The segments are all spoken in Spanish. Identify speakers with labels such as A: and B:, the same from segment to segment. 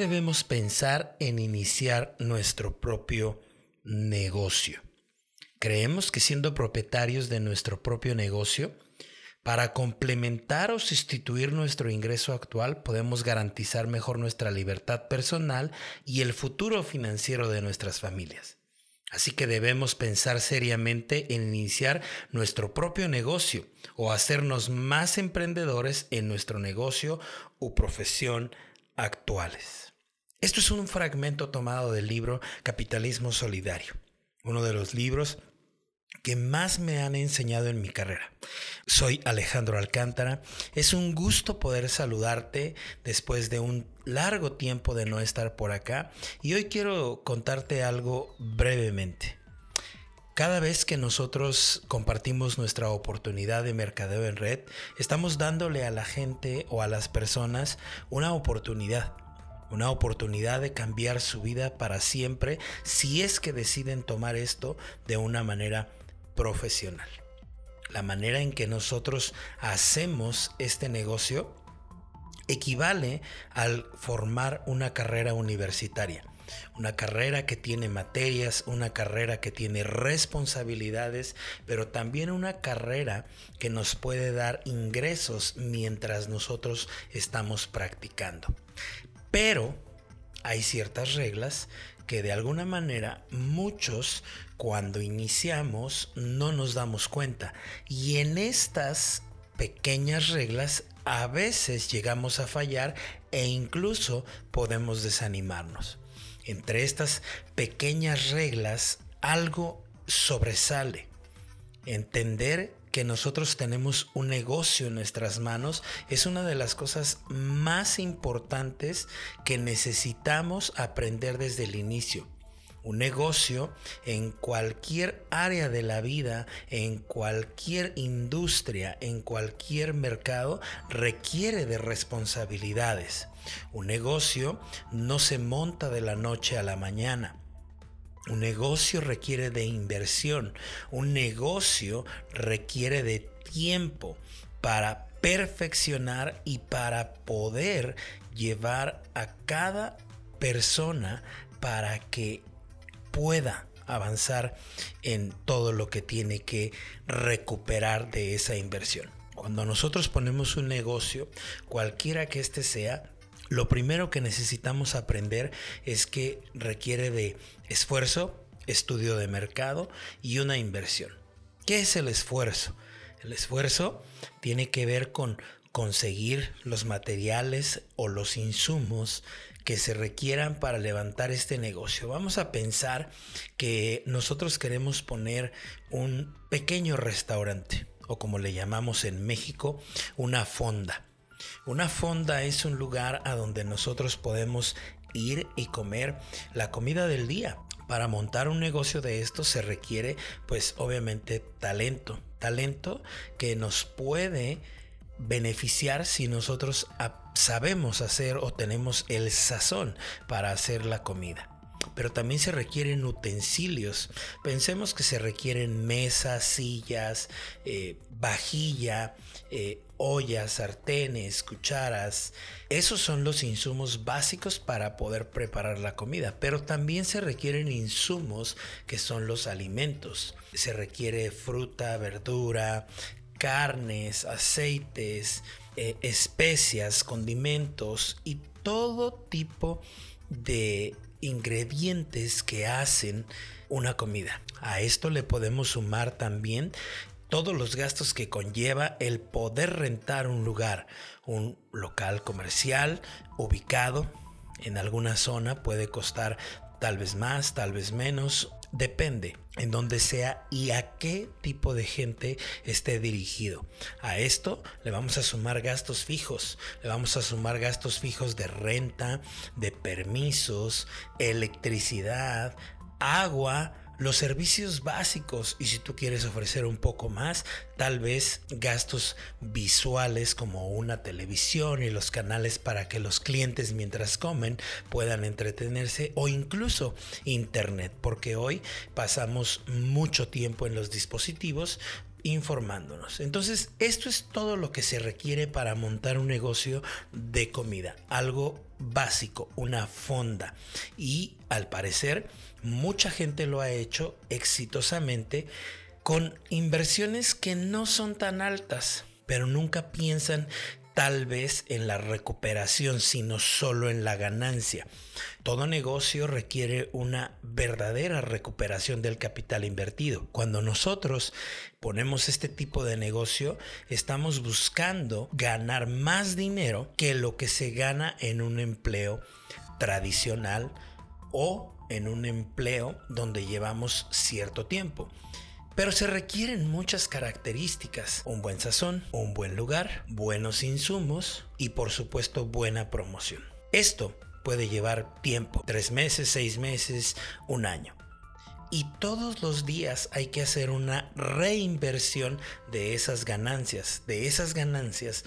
A: ¿Por qué debemos pensar en iniciar nuestro propio negocio? Creemos que siendo propietarios de nuestro propio negocio, para complementar o sustituir nuestro ingreso actual, podemos garantizar mejor nuestra libertad personal y el futuro financiero de nuestras familias. Así que debemos pensar seriamente en iniciar nuestro propio negocio o hacernos más emprendedores en nuestro negocio o profesión actuales. Esto es un fragmento tomado del libro Capitalismo Solidario, uno de los libros que más me han enseñado en mi carrera. Soy Alejandro Alcántara. Es un gusto poder saludarte después de un largo tiempo de no estar por acá y hoy quiero contarte algo brevemente. Cada vez que nosotros compartimos nuestra oportunidad de mercadeo en red, estamos dándole a la gente o a las personas una oportunidad, una oportunidad de cambiar su vida para siempre si es que deciden tomar esto de una manera profesional. La manera en que nosotros hacemos este negocio equivale al formar una carrera universitaria. Una carrera que tiene materias, una carrera que tiene responsabilidades, pero también una carrera que nos puede dar ingresos mientras nosotros estamos practicando. Pero hay ciertas reglas que de alguna manera muchos cuando iniciamos no nos damos cuenta. Y en estas pequeñas reglas a veces llegamos a fallar e incluso podemos desanimarnos. Entre estas pequeñas reglas, algo sobresale. Entender que nosotros tenemos un negocio en nuestras manos es una de las cosas más importantes que necesitamos aprender desde el inicio. Un negocio en cualquier área de la vida, en cualquier industria, en cualquier mercado, requiere de responsabilidades. Un negocio no se monta de la noche a la mañana. Un negocio requiere de inversión. Un negocio requiere de tiempo para perfeccionar y para poder llevar a cada persona para que pueda avanzar en todo lo que tiene que recuperar de esa inversión. Cuando nosotros ponemos un negocio, cualquiera que éste sea, lo primero que necesitamos aprender es que requiere de esfuerzo, estudio de mercado y una inversión. ¿Qué es el esfuerzo? El esfuerzo tiene que ver con conseguir los materiales o los insumos que se requieran para levantar este negocio. Vamos a pensar que nosotros queremos poner un pequeño restaurante o como le llamamos en México, una fonda. Una fonda es un lugar a donde nosotros podemos ir y comer la comida del día. Para montar un negocio de esto se requiere pues obviamente talento, talento que nos puede beneficiar si nosotros sabemos hacer o tenemos el sazón para hacer la comida. Pero también se requieren utensilios. Pensemos que se requieren mesas, sillas, eh, vajilla, eh, ollas, sartenes, cucharas. Esos son los insumos básicos para poder preparar la comida. Pero también se requieren insumos que son los alimentos. Se requiere fruta, verdura, carnes, aceites, eh, especias, condimentos y todo tipo de ingredientes que hacen una comida. A esto le podemos sumar también todos los gastos que conlleva el poder rentar un lugar, un local comercial ubicado en alguna zona puede costar tal vez más, tal vez menos, Depende en dónde sea y a qué tipo de gente esté dirigido. A esto le vamos a sumar gastos fijos, le vamos a sumar gastos fijos de renta, de permisos, electricidad, agua, los servicios básicos. Y si tú quieres ofrecer un poco más, tal vez gastos visuales como una televisión y los canales para que los clientes mientras comen puedan entretenerse o incluso internet, porque hoy pasamos mucho tiempo en los dispositivos informándonos. Entonces, esto es todo lo que se requiere para montar un negocio de comida. Algo básico, una fonda. Y al parecer, mucha gente lo ha hecho exitosamente con inversiones que no son tan altas, pero nunca piensan tal vez en la recuperación, sino solo en la ganancia. Todo negocio requiere una verdadera recuperación del capital invertido. Cuando nosotros ponemos este tipo de negocio, estamos buscando ganar más dinero que lo que se gana en un empleo tradicional o en un empleo donde llevamos cierto tiempo. Pero se requieren muchas características. Un buen sazón, un buen lugar, buenos insumos y por supuesto buena promoción. Esto puede llevar tiempo, tres meses, seis meses, un año. Y todos los días hay que hacer una reinversión de esas ganancias, de esas ganancias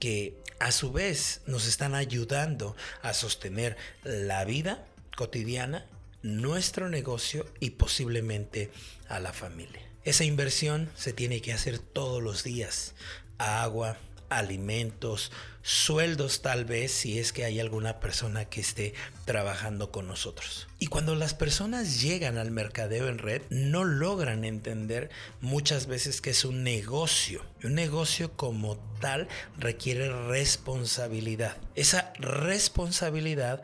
A: que a su vez nos están ayudando a sostener la vida cotidiana nuestro negocio y posiblemente a la familia. Esa inversión se tiene que hacer todos los días. Agua, alimentos, sueldos tal vez si es que hay alguna persona que esté trabajando con nosotros. Y cuando las personas llegan al mercadeo en red, no logran entender muchas veces que es un negocio. Un negocio como tal requiere responsabilidad. Esa responsabilidad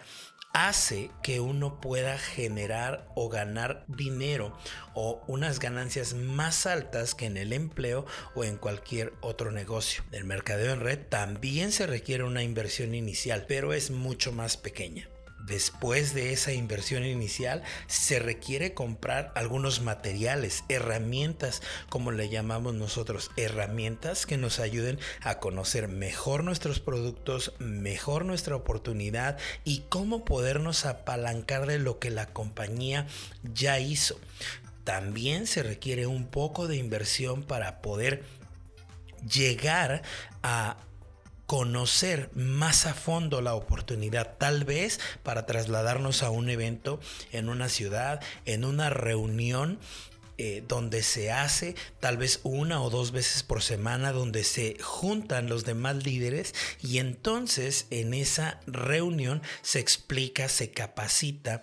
A: hace que uno pueda generar o ganar dinero o unas ganancias más altas que en el empleo o en cualquier otro negocio. El mercadeo en red también se requiere una inversión inicial, pero es mucho más pequeña. Después de esa inversión inicial, se requiere comprar algunos materiales, herramientas, como le llamamos nosotros, herramientas que nos ayuden a conocer mejor nuestros productos, mejor nuestra oportunidad y cómo podernos apalancar de lo que la compañía ya hizo. También se requiere un poco de inversión para poder llegar a conocer más a fondo la oportunidad, tal vez para trasladarnos a un evento en una ciudad, en una reunión eh, donde se hace tal vez una o dos veces por semana, donde se juntan los demás líderes y entonces en esa reunión se explica, se capacita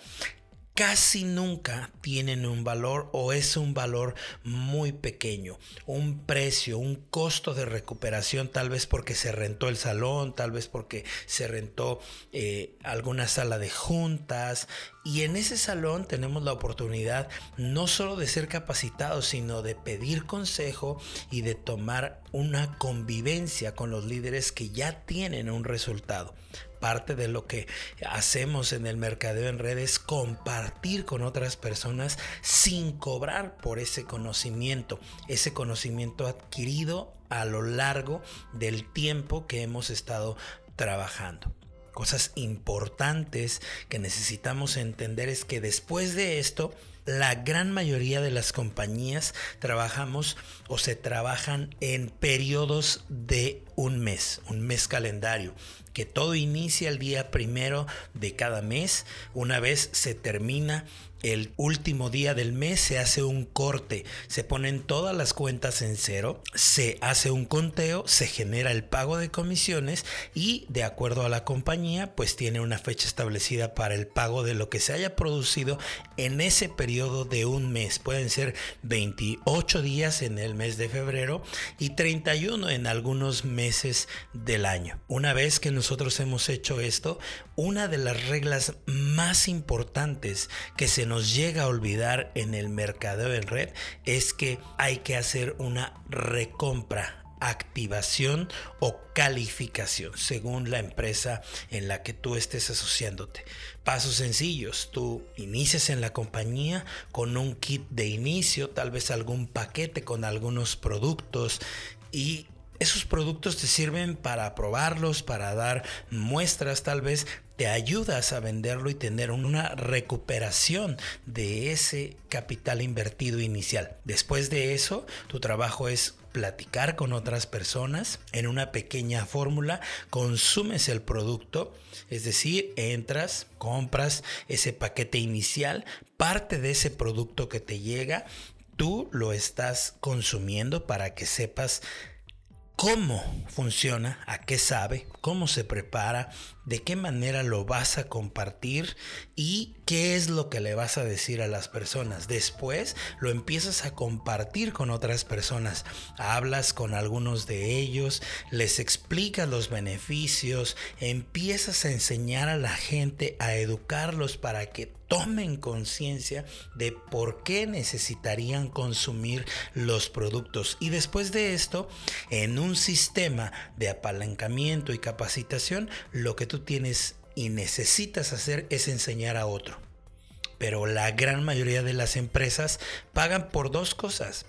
A: casi nunca tienen un valor o es un valor muy pequeño, un precio, un costo de recuperación, tal vez porque se rentó el salón, tal vez porque se rentó eh, alguna sala de juntas. Y en ese salón tenemos la oportunidad no solo de ser capacitados, sino de pedir consejo y de tomar una convivencia con los líderes que ya tienen un resultado. Parte de lo que hacemos en el mercadeo en redes, compartir con otras personas sin cobrar por ese conocimiento, ese conocimiento adquirido a lo largo del tiempo que hemos estado trabajando cosas importantes que necesitamos entender es que después de esto, la gran mayoría de las compañías trabajamos o se trabajan en periodos de un mes, un mes calendario que todo inicia el día primero de cada mes. Una vez se termina el último día del mes se hace un corte, se ponen todas las cuentas en cero, se hace un conteo, se genera el pago de comisiones y de acuerdo a la compañía pues tiene una fecha establecida para el pago de lo que se haya producido en ese periodo de un mes. Pueden ser 28 días en el mes de febrero y 31 en algunos meses del año. Una vez que nosotros hemos hecho esto, una de las reglas más importantes que se nos llega a olvidar en el mercadeo en red es que hay que hacer una recompra activación o calificación según la empresa en la que tú estés asociándote. Pasos sencillos, tú inicias en la compañía con un kit de inicio, tal vez algún paquete con algunos productos y esos productos te sirven para probarlos, para dar muestras tal vez, te ayudas a venderlo y tener una recuperación de ese capital invertido inicial. Después de eso, tu trabajo es platicar con otras personas en una pequeña fórmula, consumes el producto, es decir, entras, compras ese paquete inicial, parte de ese producto que te llega, tú lo estás consumiendo para que sepas cómo funciona, a qué sabe, cómo se prepara, de qué manera lo vas a compartir y qué es lo que le vas a decir a las personas. Después lo empiezas a compartir con otras personas. Hablas con algunos de ellos, les explicas los beneficios, empiezas a enseñar a la gente, a educarlos para que tomen conciencia de por qué necesitarían consumir los productos. Y después de esto, en un sistema de apalancamiento y capacitación, lo que tú tienes y necesitas hacer es enseñar a otro. Pero la gran mayoría de las empresas pagan por dos cosas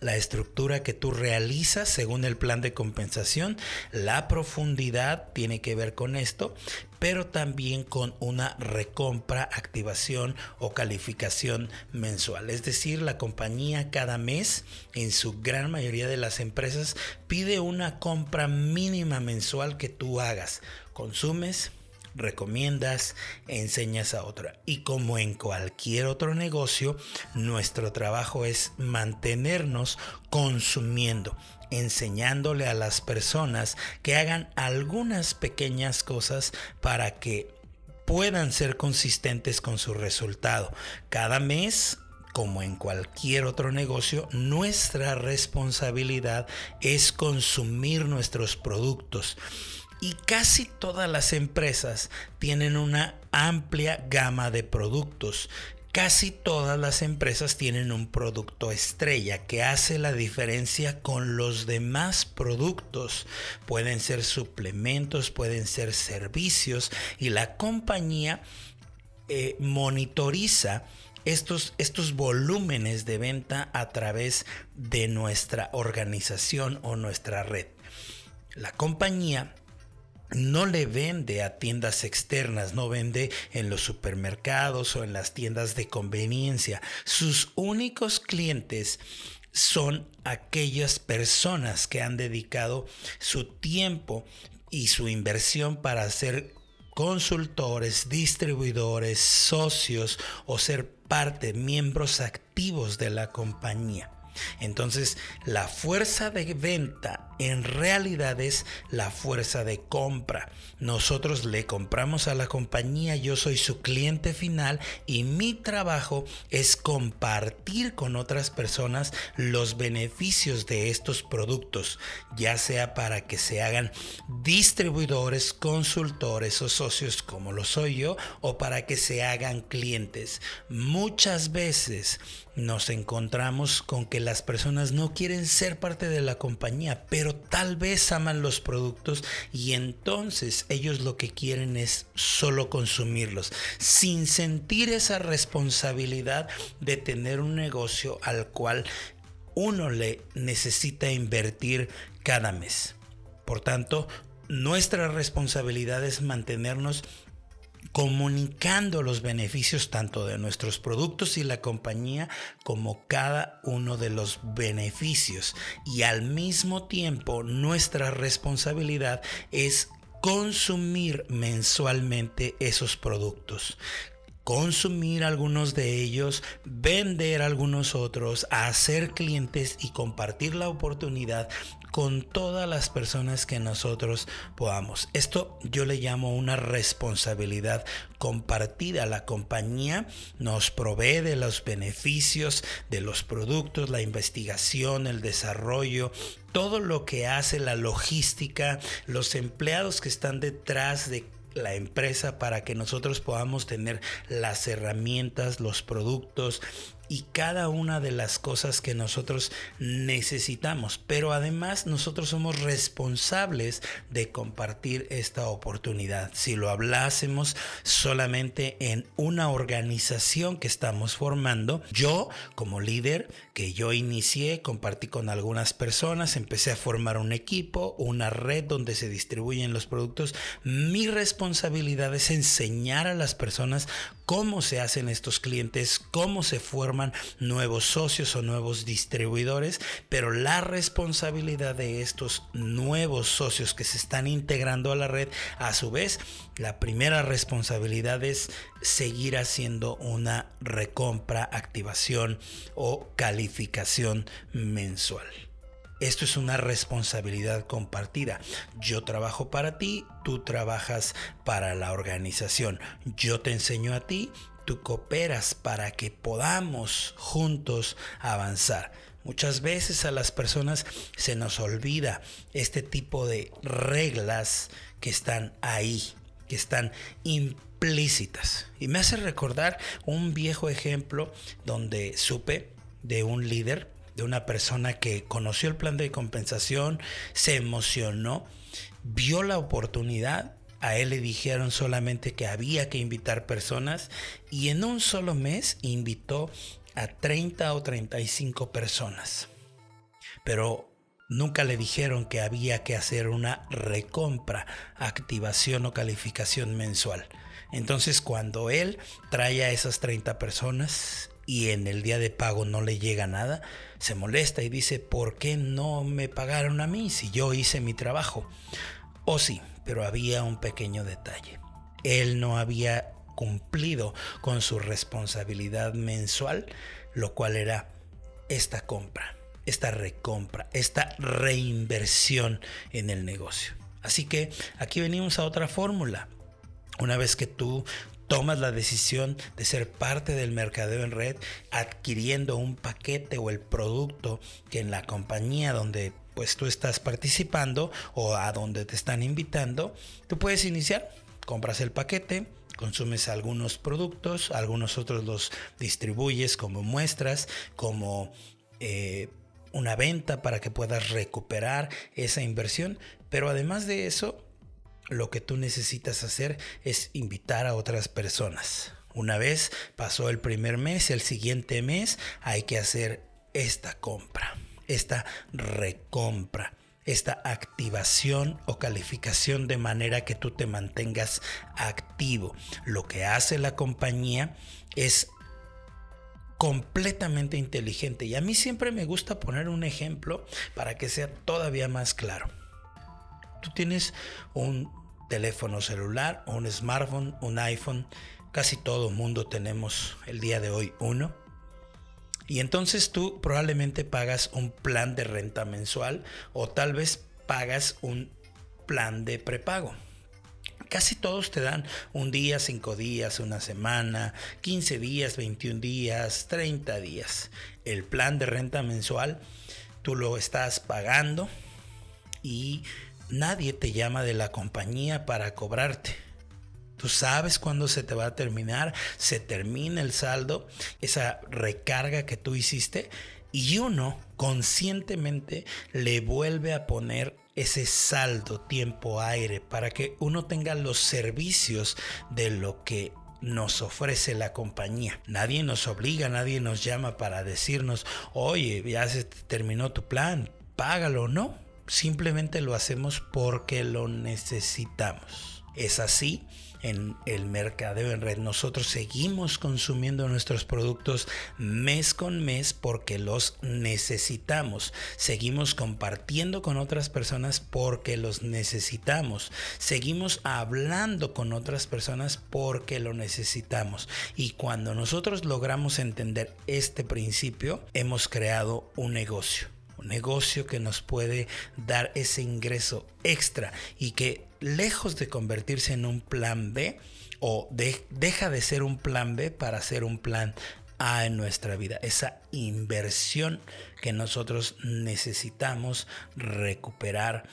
A: la estructura que tú realizas según el plan de compensación, la profundidad tiene que ver con esto, pero también con una recompra, activación o calificación mensual. Es decir, la compañía cada mes, en su gran mayoría de las empresas, pide una compra mínima mensual que tú hagas. Consumes, recomiendas, enseñas a otra. Y como en cualquier otro negocio, nuestro trabajo es mantenernos consumiendo, enseñándole a las personas que hagan algunas pequeñas cosas para que puedan ser consistentes con su resultado. Cada mes como en cualquier otro negocio, nuestra responsabilidad es consumir nuestros productos. Y casi todas las empresas tienen una amplia gama de productos. Casi todas las empresas tienen un producto estrella que hace la diferencia con los demás productos. Pueden ser suplementos, pueden ser servicios y la compañía eh, monitoriza estos, estos volúmenes de venta a través de nuestra organización o nuestra red. La compañía no le vende a tiendas externas, no vende en los supermercados o en las tiendas de conveniencia. Sus únicos clientes son aquellas personas que han dedicado su tiempo y su inversión para ser consultores, distribuidores, socios o ser parte, miembros activos de la compañía. Entonces, la fuerza de venta en realidad es la fuerza de compra. Nosotros le compramos a la compañía, yo soy su cliente final y mi trabajo es compartir con otras personas los beneficios de estos productos, ya sea para que se hagan distribuidores, consultores o socios como lo soy yo, o para que se hagan clientes. Muchas veces nos encontramos con que las personas no quieren ser parte de la compañía, pero tal vez aman los productos y entonces ellos lo que quieren es solo consumirlos, sin sentir esa responsabilidad de tener un negocio al cual uno le necesita invertir cada mes. Por tanto, nuestra responsabilidad es mantenernos comunicando los beneficios tanto de nuestros productos y la compañía como cada uno de los beneficios. Y al mismo tiempo nuestra responsabilidad es consumir mensualmente esos productos consumir algunos de ellos, vender algunos otros, hacer clientes y compartir la oportunidad con todas las personas que nosotros podamos. Esto yo le llamo una responsabilidad compartida. La compañía nos provee de los beneficios de los productos, la investigación, el desarrollo, todo lo que hace la logística, los empleados que están detrás de la empresa para que nosotros podamos tener las herramientas, los productos y cada una de las cosas que nosotros necesitamos. Pero además nosotros somos responsables de compartir esta oportunidad. Si lo hablásemos solamente en una organización que estamos formando, yo como líder que yo inicié, compartí con algunas personas, empecé a formar un equipo, una red donde se distribuyen los productos. Mi responsabilidad es enseñar a las personas cómo se hacen estos clientes, cómo se forman nuevos socios o nuevos distribuidores, pero la responsabilidad de estos nuevos socios que se están integrando a la red, a su vez, la primera responsabilidad es seguir haciendo una recompra, activación o calificación mensual. Esto es una responsabilidad compartida. Yo trabajo para ti, tú trabajas para la organización. Yo te enseño a ti, tú cooperas para que podamos juntos avanzar. Muchas veces a las personas se nos olvida este tipo de reglas que están ahí, que están implícitas. Y me hace recordar un viejo ejemplo donde supe de un líder de una persona que conoció el plan de compensación, se emocionó, vio la oportunidad, a él le dijeron solamente que había que invitar personas y en un solo mes invitó a 30 o 35 personas. Pero nunca le dijeron que había que hacer una recompra, activación o calificación mensual. Entonces cuando él trae a esas 30 personas y en el día de pago no le llega nada, se molesta y dice, ¿por qué no me pagaron a mí si yo hice mi trabajo? O sí, pero había un pequeño detalle. Él no había cumplido con su responsabilidad mensual, lo cual era esta compra, esta recompra, esta reinversión en el negocio. Así que aquí venimos a otra fórmula. Una vez que tú tomas la decisión de ser parte del mercadeo en red adquiriendo un paquete o el producto que en la compañía donde pues tú estás participando o a donde te están invitando, tú puedes iniciar, compras el paquete, consumes algunos productos, algunos otros los distribuyes como muestras, como eh, una venta para que puedas recuperar esa inversión, pero además de eso, lo que tú necesitas hacer es invitar a otras personas. Una vez pasó el primer mes, el siguiente mes hay que hacer esta compra, esta recompra, esta activación o calificación de manera que tú te mantengas activo. Lo que hace la compañía es completamente inteligente y a mí siempre me gusta poner un ejemplo para que sea todavía más claro. Tú tienes un teléfono celular, un smartphone, un iPhone. Casi todo mundo tenemos el día de hoy uno. Y entonces tú probablemente pagas un plan de renta mensual o tal vez pagas un plan de prepago. Casi todos te dan un día, cinco días, una semana, 15 días, 21 días, 30 días. El plan de renta mensual tú lo estás pagando y nadie te llama de la compañía para cobrarte. Tú sabes cuándo se te va a terminar, se termina el saldo, esa recarga que tú hiciste, y uno conscientemente le vuelve a poner ese saldo, tiempo, aire, para que uno tenga los servicios de lo que nos ofrece la compañía. Nadie nos obliga, nadie nos llama para decirnos, oye, ya se terminó tu plan, págalo, ¿no? Simplemente lo hacemos porque lo necesitamos. Es así en el mercadeo en red. Nosotros seguimos consumiendo nuestros productos mes con mes porque los necesitamos. Seguimos compartiendo con otras personas porque los necesitamos. Seguimos hablando con otras personas porque lo necesitamos. Y cuando nosotros logramos entender este principio, hemos creado un negocio negocio que nos puede dar ese ingreso extra y que lejos de convertirse en un plan B o deja de ser un plan B para ser un plan A en nuestra vida. Esa inversión que nosotros necesitamos recuperar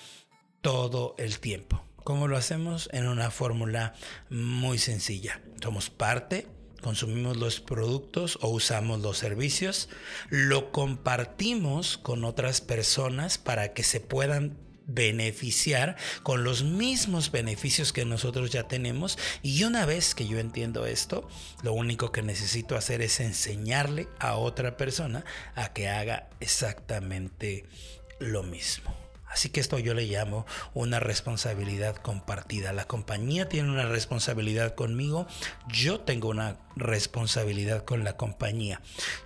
A: todo el tiempo. ¿Cómo lo hacemos? En una fórmula muy sencilla. Somos parte consumimos los productos o usamos los servicios, lo compartimos con otras personas para que se puedan beneficiar con los mismos beneficios que nosotros ya tenemos. Y una vez que yo entiendo esto lo único que necesito hacer es enseñarle a otra persona a que haga exactamente lo mismo Así que esto yo le llamo una responsabilidad compartida. La compañía tiene una responsabilidad conmigo, yo tengo una responsabilidad con la compañía.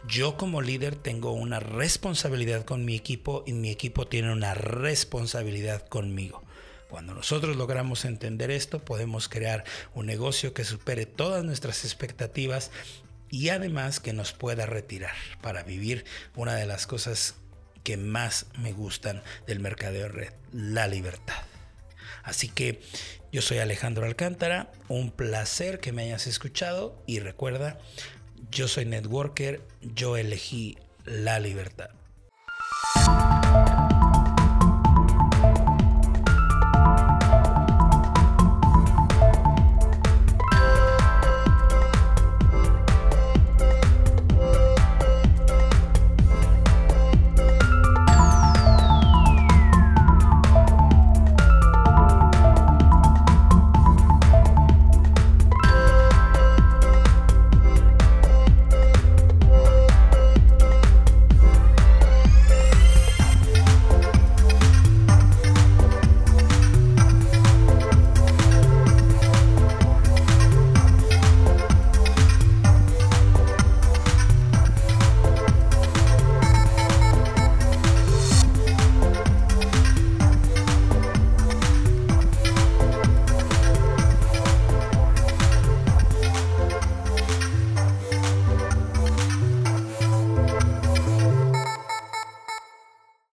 A: Yo como líder tengo una responsabilidad con mi equipo y mi equipo tiene una responsabilidad conmigo. Cuando nosotros logramos entender esto, podemos crear un negocio que supere todas nuestras expectativas y además que nos pueda retirar para vivir una de las cosas que más me gustan del mercadeo red, la libertad. Así que yo soy Alejandro Alcántara, un placer que me hayas escuchado y recuerda, yo soy networker, yo elegí la libertad.